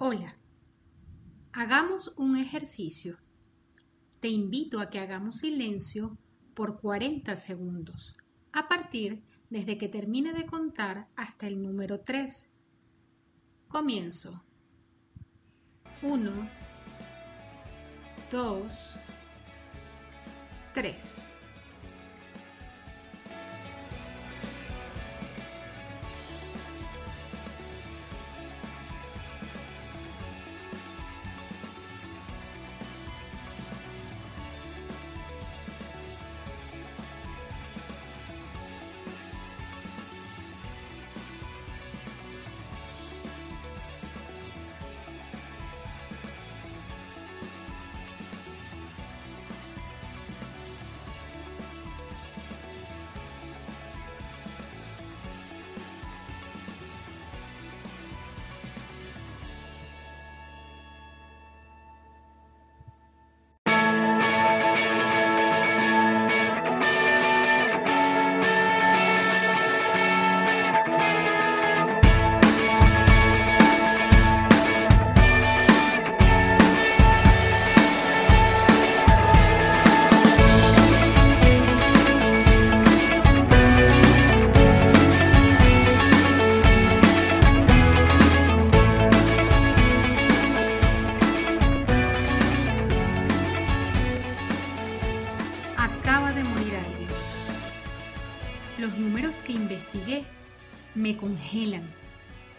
Hola, hagamos un ejercicio. Te invito a que hagamos silencio por 40 segundos, a partir desde que termine de contar hasta el número 3. Comienzo. 1, 2, 3.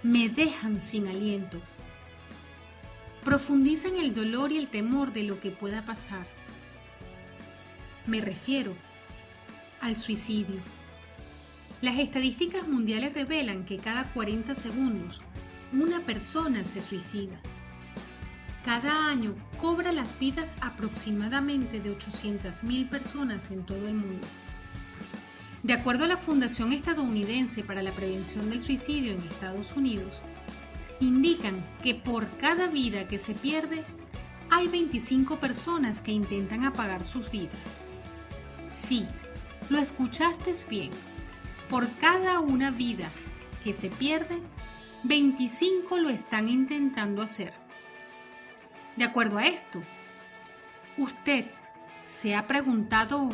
Me dejan sin aliento. Profundizan el dolor y el temor de lo que pueda pasar. Me refiero al suicidio. Las estadísticas mundiales revelan que cada 40 segundos una persona se suicida. Cada año cobra las vidas aproximadamente de 800.000 personas en todo el mundo. De acuerdo a la Fundación Estadounidense para la Prevención del Suicidio en Estados Unidos, indican que por cada vida que se pierde, hay 25 personas que intentan apagar sus vidas. Sí, lo escuchaste bien. Por cada una vida que se pierde, 25 lo están intentando hacer. De acuerdo a esto, usted se ha preguntado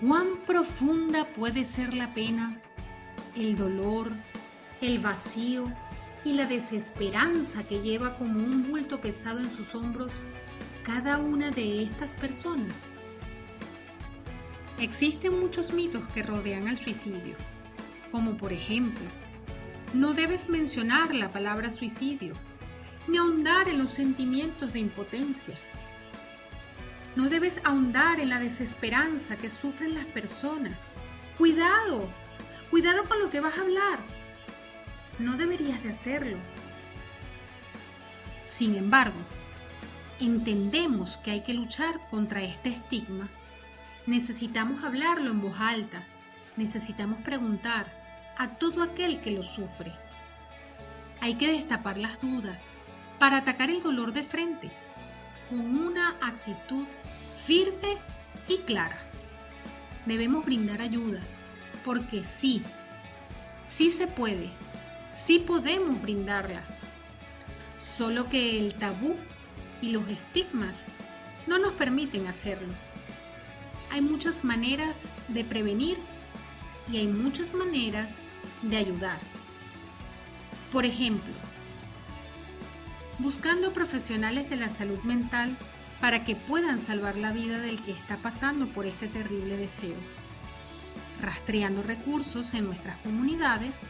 ¿Cuán profunda puede ser la pena, el dolor, el vacío y la desesperanza que lleva como un bulto pesado en sus hombros cada una de estas personas? Existen muchos mitos que rodean al suicidio, como por ejemplo, no debes mencionar la palabra suicidio, ni ahondar en los sentimientos de impotencia no debes ahondar en la desesperanza que sufren las personas. Cuidado, cuidado con lo que vas a hablar. No deberías de hacerlo. Sin embargo, entendemos que hay que luchar contra este estigma. Necesitamos hablarlo en voz alta. Necesitamos preguntar a todo aquel que lo sufre. Hay que destapar las dudas para atacar el dolor de frente con una actitud firme y clara. Debemos brindar ayuda, porque sí, sí se puede, sí podemos brindarla. Solo que el tabú y los estigmas no nos permiten hacerlo. Hay muchas maneras de prevenir y hay muchas maneras de ayudar. Por ejemplo, buscando profesionales de la salud mental para que puedan salvar la vida del que está pasando por este terrible deseo, rastreando recursos en nuestras comunidades,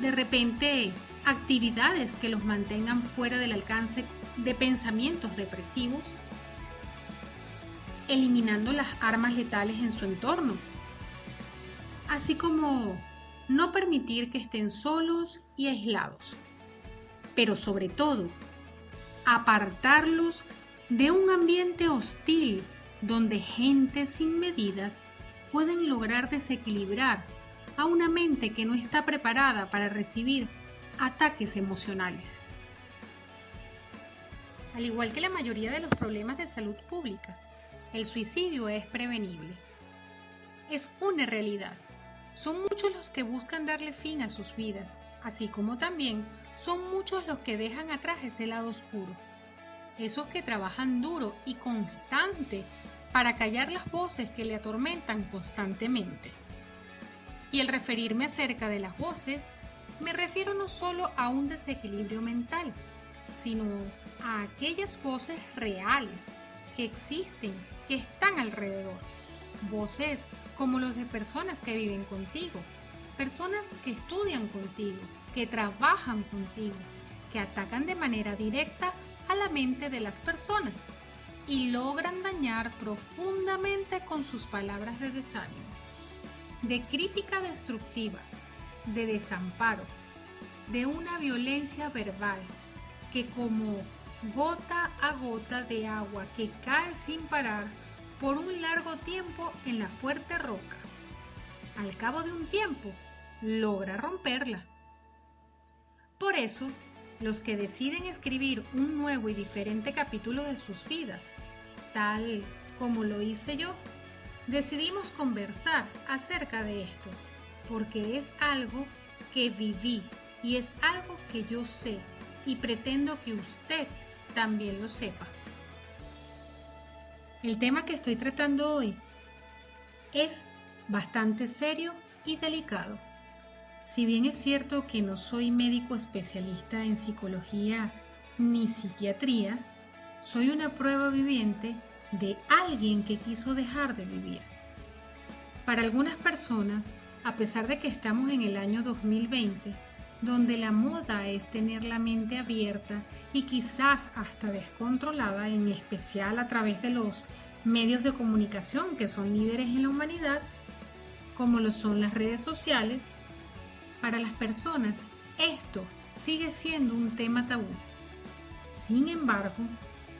de repente actividades que los mantengan fuera del alcance de pensamientos depresivos, eliminando las armas letales en su entorno, así como no permitir que estén solos y aislados pero sobre todo, apartarlos de un ambiente hostil donde gente sin medidas pueden lograr desequilibrar a una mente que no está preparada para recibir ataques emocionales. Al igual que la mayoría de los problemas de salud pública, el suicidio es prevenible. Es una realidad. Son muchos los que buscan darle fin a sus vidas así como también son muchos los que dejan atrás ese lado oscuro, esos que trabajan duro y constante para callar las voces que le atormentan constantemente. Y al referirme acerca de las voces, me refiero no solo a un desequilibrio mental, sino a aquellas voces reales que existen, que están alrededor. Voces como los de personas que viven contigo, personas que estudian contigo, que trabajan contigo, que atacan de manera directa a la mente de las personas y logran dañar profundamente con sus palabras de desánimo, de crítica destructiva, de desamparo, de una violencia verbal que como gota a gota de agua que cae sin parar por un largo tiempo en la fuerte roca. Al cabo de un tiempo, logra romperla. Por eso, los que deciden escribir un nuevo y diferente capítulo de sus vidas, tal como lo hice yo, decidimos conversar acerca de esto, porque es algo que viví y es algo que yo sé y pretendo que usted también lo sepa. El tema que estoy tratando hoy es bastante serio y delicado. Si bien es cierto que no soy médico especialista en psicología ni psiquiatría, soy una prueba viviente de alguien que quiso dejar de vivir. Para algunas personas, a pesar de que estamos en el año 2020, donde la moda es tener la mente abierta y quizás hasta descontrolada, en especial a través de los medios de comunicación que son líderes en la humanidad, como lo son las redes sociales, para las personas esto sigue siendo un tema tabú. Sin embargo,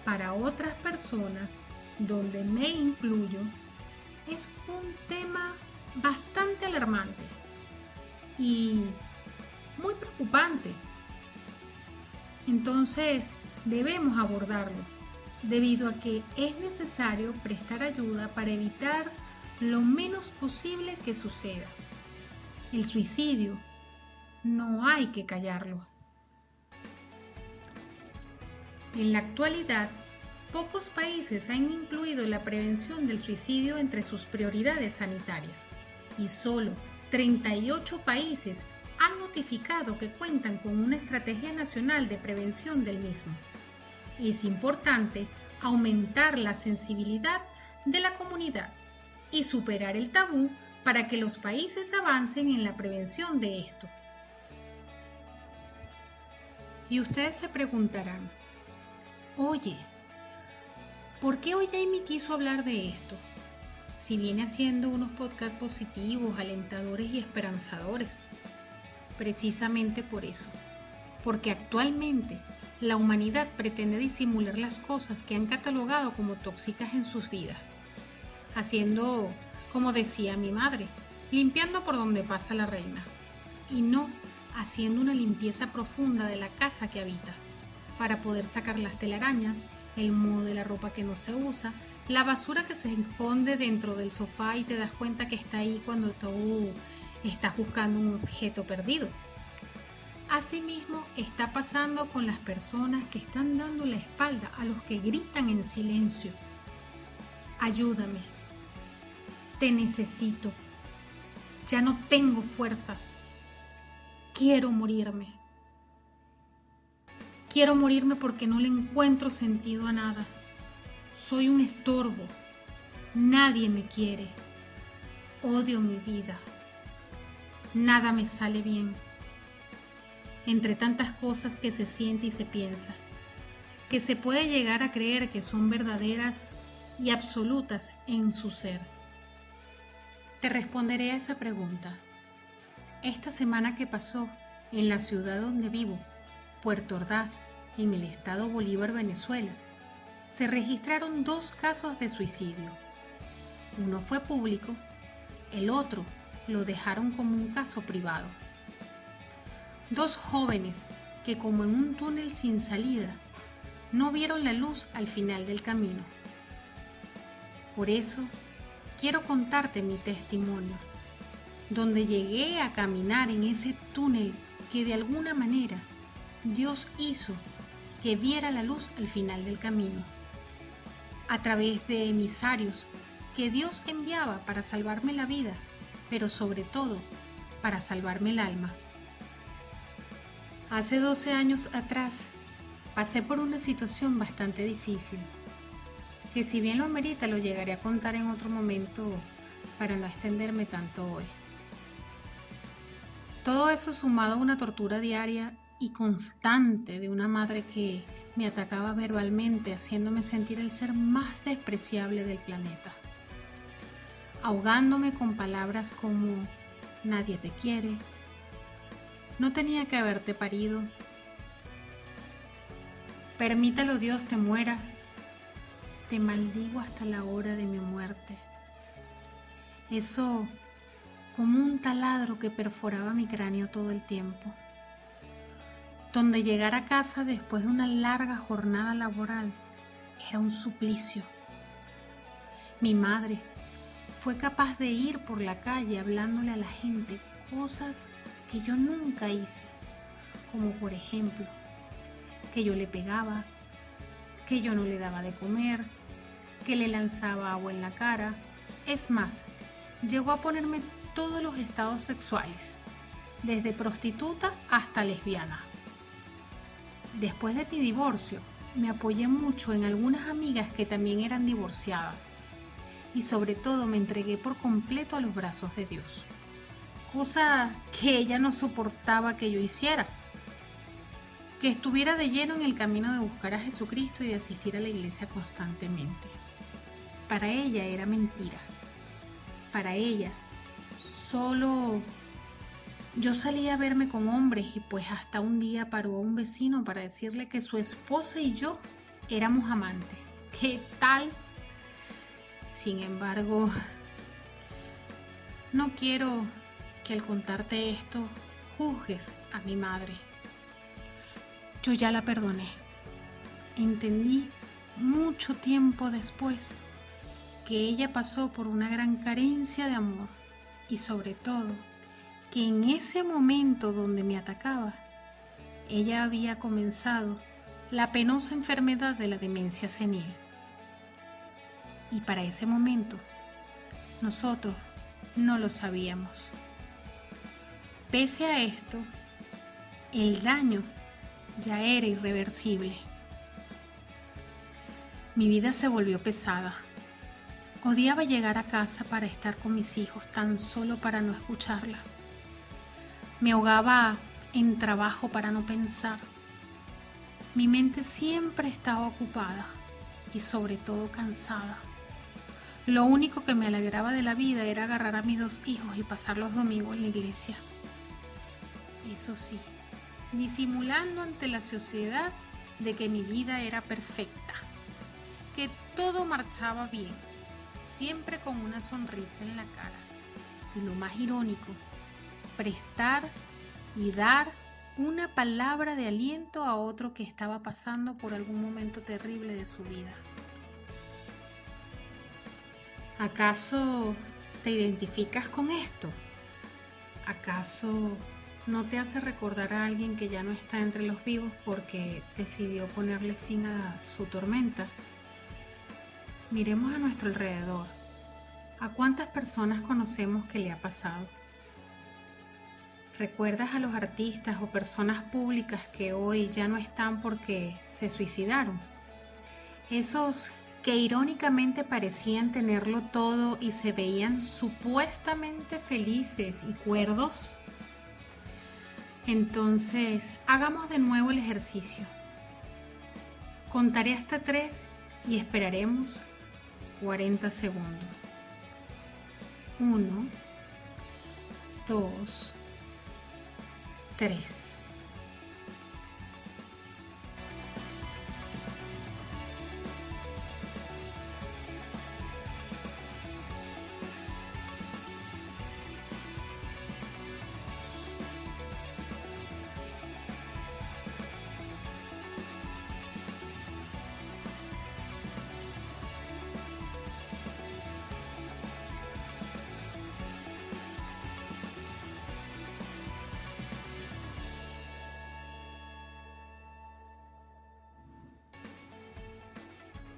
para otras personas, donde me incluyo, es un tema bastante alarmante y muy preocupante. Entonces, debemos abordarlo, debido a que es necesario prestar ayuda para evitar lo menos posible que suceda. El suicidio no hay que callarlo. En la actualidad, pocos países han incluido la prevención del suicidio entre sus prioridades sanitarias y solo 38 países han notificado que cuentan con una estrategia nacional de prevención del mismo. Es importante aumentar la sensibilidad de la comunidad y superar el tabú para que los países avancen en la prevención de esto. Y ustedes se preguntarán, oye, ¿por qué hoy Jamie quiso hablar de esto? Si viene haciendo unos podcasts positivos, alentadores y esperanzadores. Precisamente por eso, porque actualmente la humanidad pretende disimular las cosas que han catalogado como tóxicas en sus vidas, haciendo, como decía mi madre, limpiando por donde pasa la reina, y no haciendo una limpieza profunda de la casa que habita, para poder sacar las telarañas, el moho de la ropa que no se usa, la basura que se esconde dentro del sofá y te das cuenta que está ahí cuando tú estás buscando un objeto perdido. Asimismo, está pasando con las personas que están dando la espalda a los que gritan en silencio. Ayúdame. Te necesito. Ya no tengo fuerzas. Quiero morirme. Quiero morirme porque no le encuentro sentido a nada. Soy un estorbo. Nadie me quiere. Odio mi vida nada me sale bien. Entre tantas cosas que se siente y se piensa, que se puede llegar a creer que son verdaderas y absolutas en su ser. Te responderé a esa pregunta. Esta semana que pasó en la ciudad donde vivo, Puerto Ordaz, en el estado Bolívar, Venezuela, se registraron dos casos de suicidio. Uno fue público, el otro lo dejaron como un caso privado. Dos jóvenes que como en un túnel sin salida no vieron la luz al final del camino. Por eso quiero contarte mi testimonio, donde llegué a caminar en ese túnel que de alguna manera Dios hizo que viera la luz al final del camino, a través de emisarios que Dios enviaba para salvarme la vida, pero sobre todo para salvarme el alma. Hace 12 años atrás pasé por una situación bastante difícil, que si bien lo amerita lo llegaré a contar en otro momento para no extenderme tanto hoy. Todo eso sumado a una tortura diaria y constante de una madre que me atacaba verbalmente haciéndome sentir el ser más despreciable del planeta, ahogándome con palabras como nadie te quiere, no tenía que haberte parido, permítalo Dios te mueras, te maldigo hasta la hora de mi muerte. Eso como un taladro que perforaba mi cráneo todo el tiempo donde llegar a casa después de una larga jornada laboral era un suplicio. Mi madre fue capaz de ir por la calle hablándole a la gente cosas que yo nunca hice, como por ejemplo que yo le pegaba, que yo no le daba de comer, que le lanzaba agua en la cara. Es más, llegó a ponerme todos los estados sexuales, desde prostituta hasta lesbiana. Después de mi divorcio, me apoyé mucho en algunas amigas que también eran divorciadas y sobre todo me entregué por completo a los brazos de Dios, cosa que ella no soportaba que yo hiciera, que estuviera de lleno en el camino de buscar a Jesucristo y de asistir a la iglesia constantemente. Para ella era mentira, para ella solo yo salí a verme con hombres y pues hasta un día paró un vecino para decirle que su esposa y yo éramos amantes. ¿Qué tal? Sin embargo, no quiero que al contarte esto juzgues a mi madre. Yo ya la perdoné. Entendí mucho tiempo después que ella pasó por una gran carencia de amor y sobre todo que en ese momento donde me atacaba, ella había comenzado la penosa enfermedad de la demencia senil. Y para ese momento, nosotros no lo sabíamos. Pese a esto, el daño ya era irreversible. Mi vida se volvió pesada. Odiaba llegar a casa para estar con mis hijos tan solo para no escucharla. Me ahogaba en trabajo para no pensar. Mi mente siempre estaba ocupada y sobre todo cansada. Lo único que me alegraba de la vida era agarrar a mis dos hijos y pasar los domingos en la iglesia. Eso sí, disimulando ante la sociedad de que mi vida era perfecta, que todo marchaba bien, siempre con una sonrisa en la cara. Y lo más irónico prestar y dar una palabra de aliento a otro que estaba pasando por algún momento terrible de su vida. ¿Acaso te identificas con esto? ¿Acaso no te hace recordar a alguien que ya no está entre los vivos porque decidió ponerle fin a su tormenta? Miremos a nuestro alrededor. ¿A cuántas personas conocemos que le ha pasado? ¿Recuerdas a los artistas o personas públicas que hoy ya no están porque se suicidaron? Esos que irónicamente parecían tenerlo todo y se veían supuestamente felices y cuerdos. Entonces, hagamos de nuevo el ejercicio. Contaré hasta tres y esperaremos 40 segundos. 1, 2, 3.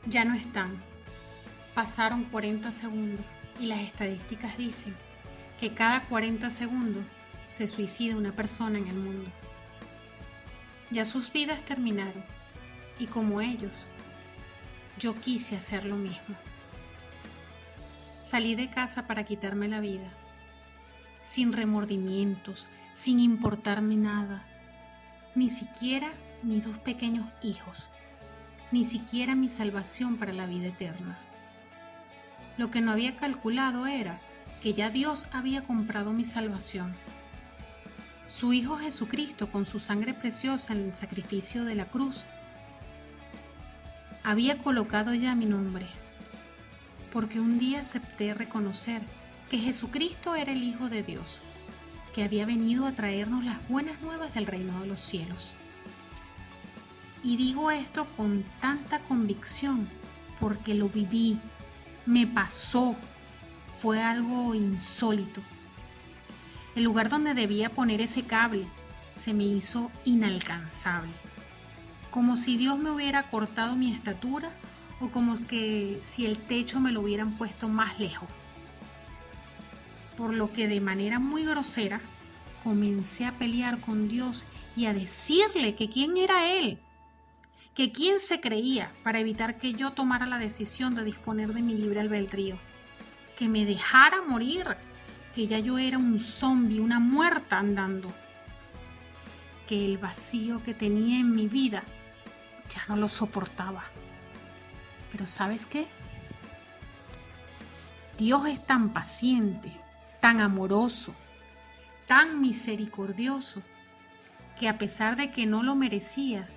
Ya no están. Pasaron 40 segundos y las estadísticas dicen que cada 40 segundos se suicida una persona en el mundo. Ya sus vidas terminaron y como ellos, yo quise hacer lo mismo. Salí de casa para quitarme la vida, sin remordimientos, sin importarme nada, ni siquiera mis dos pequeños hijos, ni siquiera mi salvación para la vida eterna. Lo que no había calculado era que ya Dios había comprado mi salvación. Su Hijo Jesucristo, con su sangre preciosa en el sacrificio de la cruz, había colocado ya mi nombre, porque un día acepté reconocer que Jesucristo era el Hijo de Dios, que había venido a traernos las buenas nuevas del reino de los cielos. Y digo esto con tanta convicción porque lo viví, me pasó, fue algo insólito. El lugar donde debía poner ese cable se me hizo inalcanzable, como si Dios me hubiera cortado mi estatura o como que si el techo me lo hubieran puesto más lejos. Por lo que de manera muy grosera comencé a pelear con Dios y a decirle que quién era Él que quién se creía para evitar que yo tomara la decisión de disponer de mi libre albedrío, que me dejara morir, que ya yo era un zombi, una muerta andando, que el vacío que tenía en mi vida ya no lo soportaba. Pero ¿sabes qué? Dios es tan paciente, tan amoroso, tan misericordioso, que a pesar de que no lo merecía,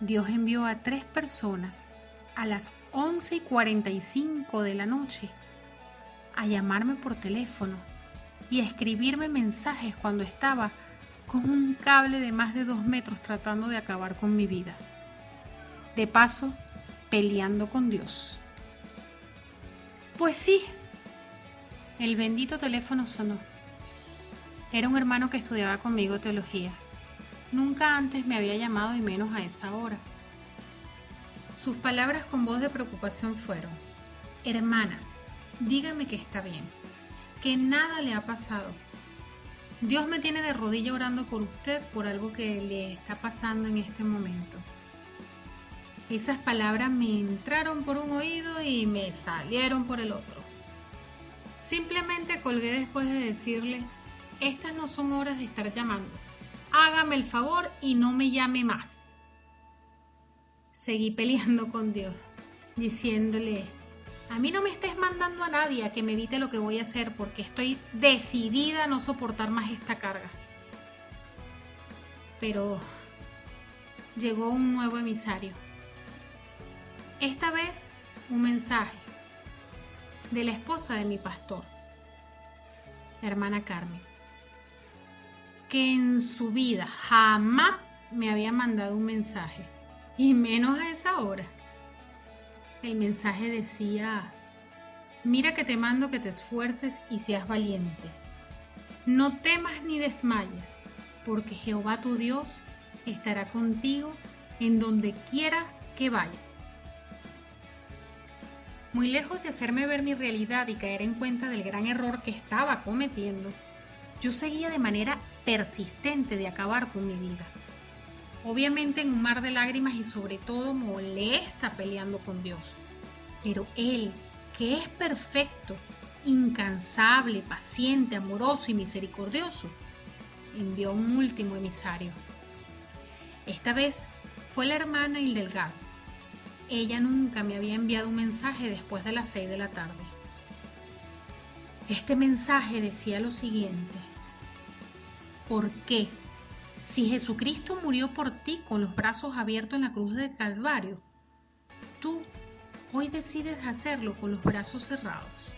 Dios envió a tres personas a las 11 y 45 de la noche a llamarme por teléfono y a escribirme mensajes cuando estaba con un cable de más de dos metros tratando de acabar con mi vida. De paso, peleando con Dios. Pues sí, el bendito teléfono sonó. Era un hermano que estudiaba conmigo teología. Nunca antes me había llamado y menos a esa hora. Sus palabras con voz de preocupación fueron, Hermana, dígame que está bien, que nada le ha pasado. Dios me tiene de rodilla orando por usted por algo que le está pasando en este momento. Esas palabras me entraron por un oído y me salieron por el otro. Simplemente colgué después de decirle, estas no son horas de estar llamando hágame el favor y no me llame más. Seguí peleando con Dios, diciéndole, a mí no me estés mandando a nadie a que me evite lo que voy a hacer porque estoy decidida a no soportar más esta carga. Pero llegó un nuevo emisario. Esta vez un mensaje de la esposa de mi pastor, hermana Carmen que en su vida jamás me había mandado un mensaje, y menos a esa hora. El mensaje decía, mira que te mando que te esfuerces y seas valiente. No temas ni desmayes, porque Jehová tu Dios estará contigo en donde quiera que vaya. Muy lejos de hacerme ver mi realidad y caer en cuenta del gran error que estaba cometiendo, yo seguía de manera persistente de acabar con mi vida. Obviamente en un mar de lágrimas y sobre todo molesta peleando con Dios. Pero Él, que es perfecto, incansable, paciente, amoroso y misericordioso, envió un último emisario. Esta vez fue la hermana Hildelgard. Ella nunca me había enviado un mensaje después de las seis de la tarde. Este mensaje decía lo siguiente. ¿Por qué? Si Jesucristo murió por ti con los brazos abiertos en la cruz del Calvario, tú hoy decides hacerlo con los brazos cerrados.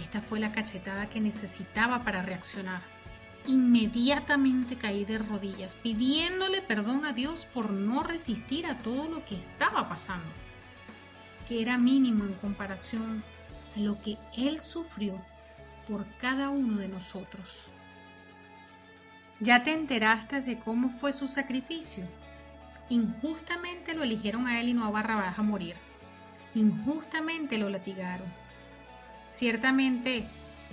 Esta fue la cachetada que necesitaba para reaccionar. Inmediatamente caí de rodillas, pidiéndole perdón a Dios por no resistir a todo lo que estaba pasando, que era mínimo en comparación a lo que Él sufrió por cada uno de nosotros. ¿Ya te enteraste de cómo fue su sacrificio? injustamente lo eligieron a él y no a Barrabás a morir. Injustamente lo latigaron. Ciertamente,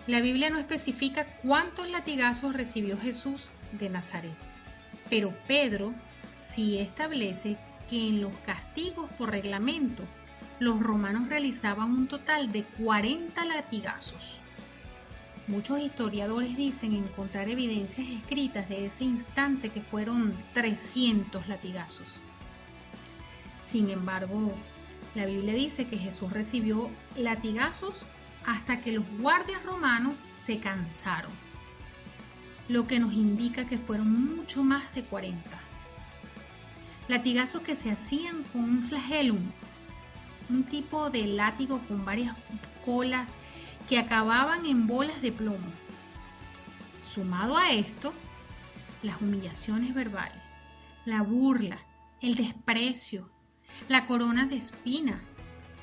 la Biblia no especifica cuántos latigazos recibió Jesús de Nazaret, pero Pedro sí establece que en los castigos por reglamento los romanos realizaban un total de 40 latigazos. Muchos historiadores dicen encontrar evidencias escritas de ese instante que fueron 300 latigazos. Sin embargo, la Biblia dice que Jesús recibió latigazos hasta que los guardias romanos se cansaron, lo que nos indica que fueron mucho más de 40. Latigazos que se hacían con un flagellum, un tipo de látigo con varias colas que acababan en bolas de plomo. Sumado a esto, las humillaciones verbales, la burla, el desprecio, la corona de espina,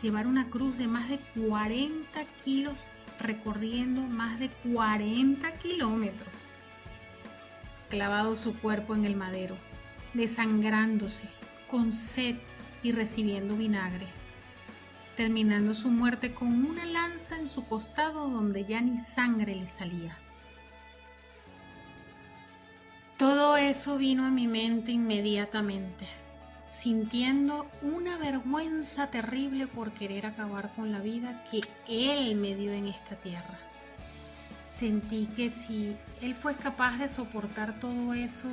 llevar una cruz de más de 40 kilos recorriendo más de 40 kilómetros, clavado su cuerpo en el madero, desangrándose, con sed y recibiendo vinagre terminando su muerte con una lanza en su costado donde ya ni sangre le salía. Todo eso vino a mi mente inmediatamente, sintiendo una vergüenza terrible por querer acabar con la vida que Él me dio en esta tierra. Sentí que si Él fue capaz de soportar todo eso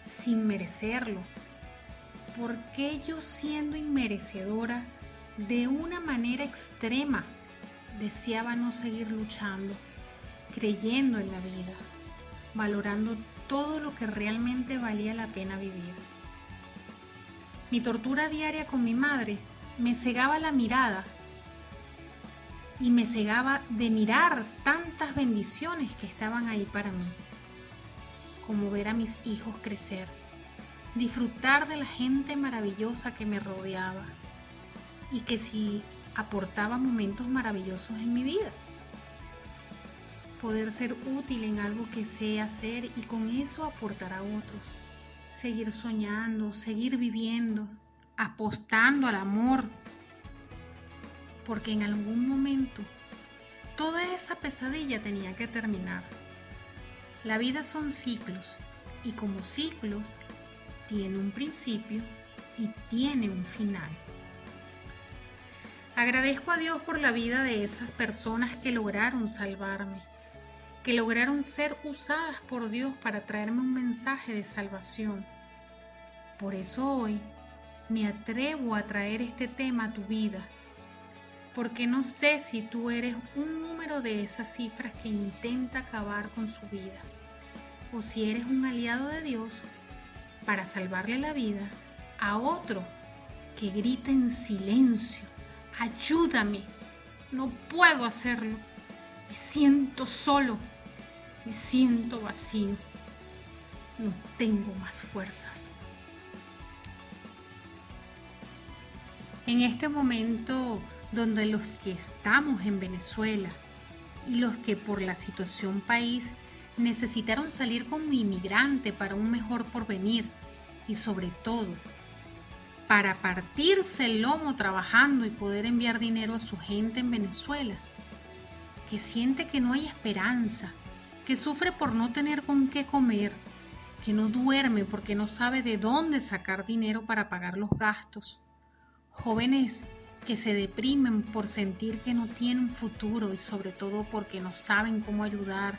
sin merecerlo, ¿por qué yo siendo inmerecedora de una manera extrema deseaba no seguir luchando, creyendo en la vida, valorando todo lo que realmente valía la pena vivir. Mi tortura diaria con mi madre me cegaba la mirada y me cegaba de mirar tantas bendiciones que estaban ahí para mí, como ver a mis hijos crecer, disfrutar de la gente maravillosa que me rodeaba, y que si aportaba momentos maravillosos en mi vida. Poder ser útil en algo que sé hacer y con eso aportar a otros. Seguir soñando, seguir viviendo, apostando al amor. Porque en algún momento toda esa pesadilla tenía que terminar. La vida son ciclos y como ciclos tiene un principio y tiene un final. Agradezco a Dios por la vida de esas personas que lograron salvarme, que lograron ser usadas por Dios para traerme un mensaje de salvación. Por eso hoy me atrevo a traer este tema a tu vida, porque no sé si tú eres un número de esas cifras que intenta acabar con su vida, o si eres un aliado de Dios para salvarle la vida a otro que grita en silencio ayúdame, no puedo hacerlo, me siento solo, me siento vacío, no tengo más fuerzas. En este momento donde los que estamos en Venezuela y los que por la situación país necesitaron salir como inmigrante para un mejor porvenir y sobre todo para partirse el lomo trabajando y poder enviar dinero a su gente en Venezuela, que siente que no hay esperanza, que sufre por no tener con qué comer, que no duerme porque no sabe de dónde sacar dinero para pagar los gastos, jóvenes que se deprimen por sentir que no tienen futuro y sobre todo porque no saben cómo ayudar,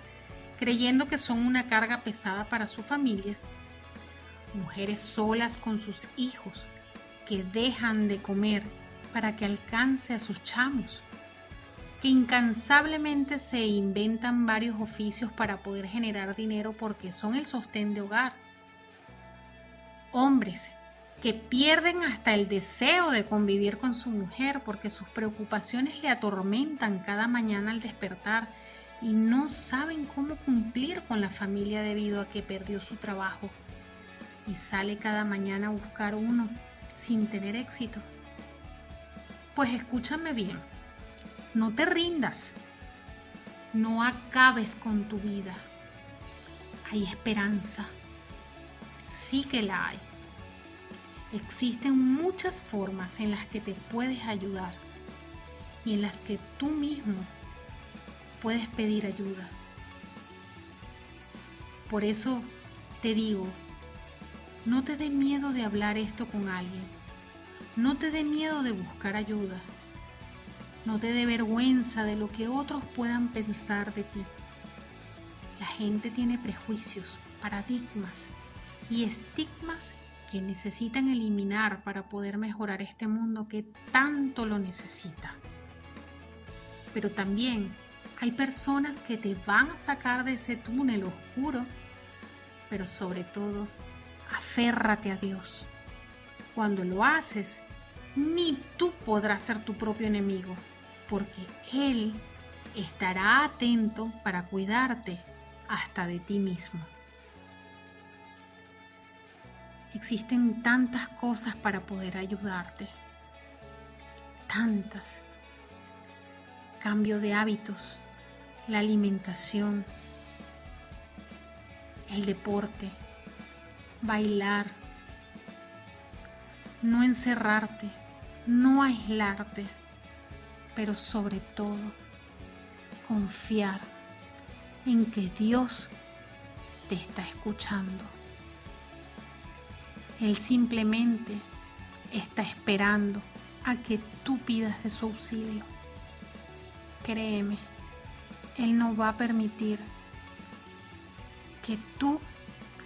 creyendo que son una carga pesada para su familia, mujeres solas con sus hijos, que dejan de comer para que alcance a sus chamos, que incansablemente se inventan varios oficios para poder generar dinero porque son el sostén de hogar. Hombres que pierden hasta el deseo de convivir con su mujer porque sus preocupaciones le atormentan cada mañana al despertar y no saben cómo cumplir con la familia debido a que perdió su trabajo y sale cada mañana a buscar uno sin tener éxito? Pues escúchame bien, no te rindas, no acabes con tu vida. Hay esperanza, sí que la hay. Existen muchas formas en las que te puedes ayudar y en las que tú mismo puedes pedir ayuda. Por eso te digo, no te dé miedo de hablar esto con alguien. No te dé miedo de buscar ayuda. No te dé vergüenza de lo que otros puedan pensar de ti. La gente tiene prejuicios, paradigmas y estigmas que necesitan eliminar para poder mejorar este mundo que tanto lo necesita. Pero también hay personas que te van a sacar de ese túnel oscuro, pero sobre todo aférrate a Dios. Cuando lo haces, ni tú podrás ser tu propio enemigo, porque Él estará atento para cuidarte hasta de ti mismo. Existen tantas cosas para poder ayudarte, tantas. Cambio de hábitos, la alimentación, el deporte, bailar, no encerrarte, no aislarte, pero sobre todo confiar en que Dios te está escuchando. Él simplemente está esperando a que tú pidas de su auxilio. Créeme, Él no va a permitir que tú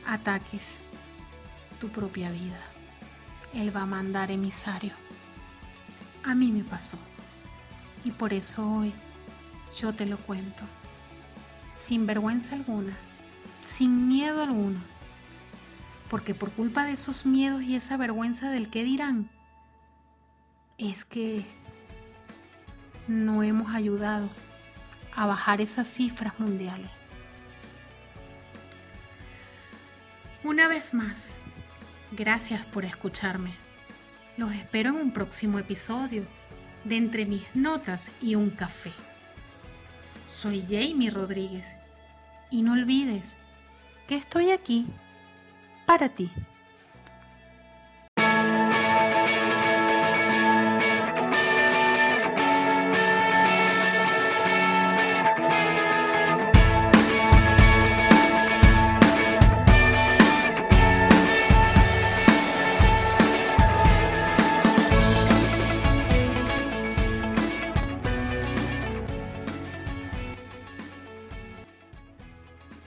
ataques tu propia vida. Él va a mandar emisario. A mí me pasó. Y por eso hoy yo te lo cuento. Sin vergüenza alguna, sin miedo alguno. Porque por culpa de esos miedos y esa vergüenza del que dirán, es que no hemos ayudado a bajar esas cifras mundiales. Una vez más, Gracias por escucharme. Los espero en un próximo episodio de Entre mis notas y un café. Soy Jamie Rodríguez y no olvides que estoy aquí para ti.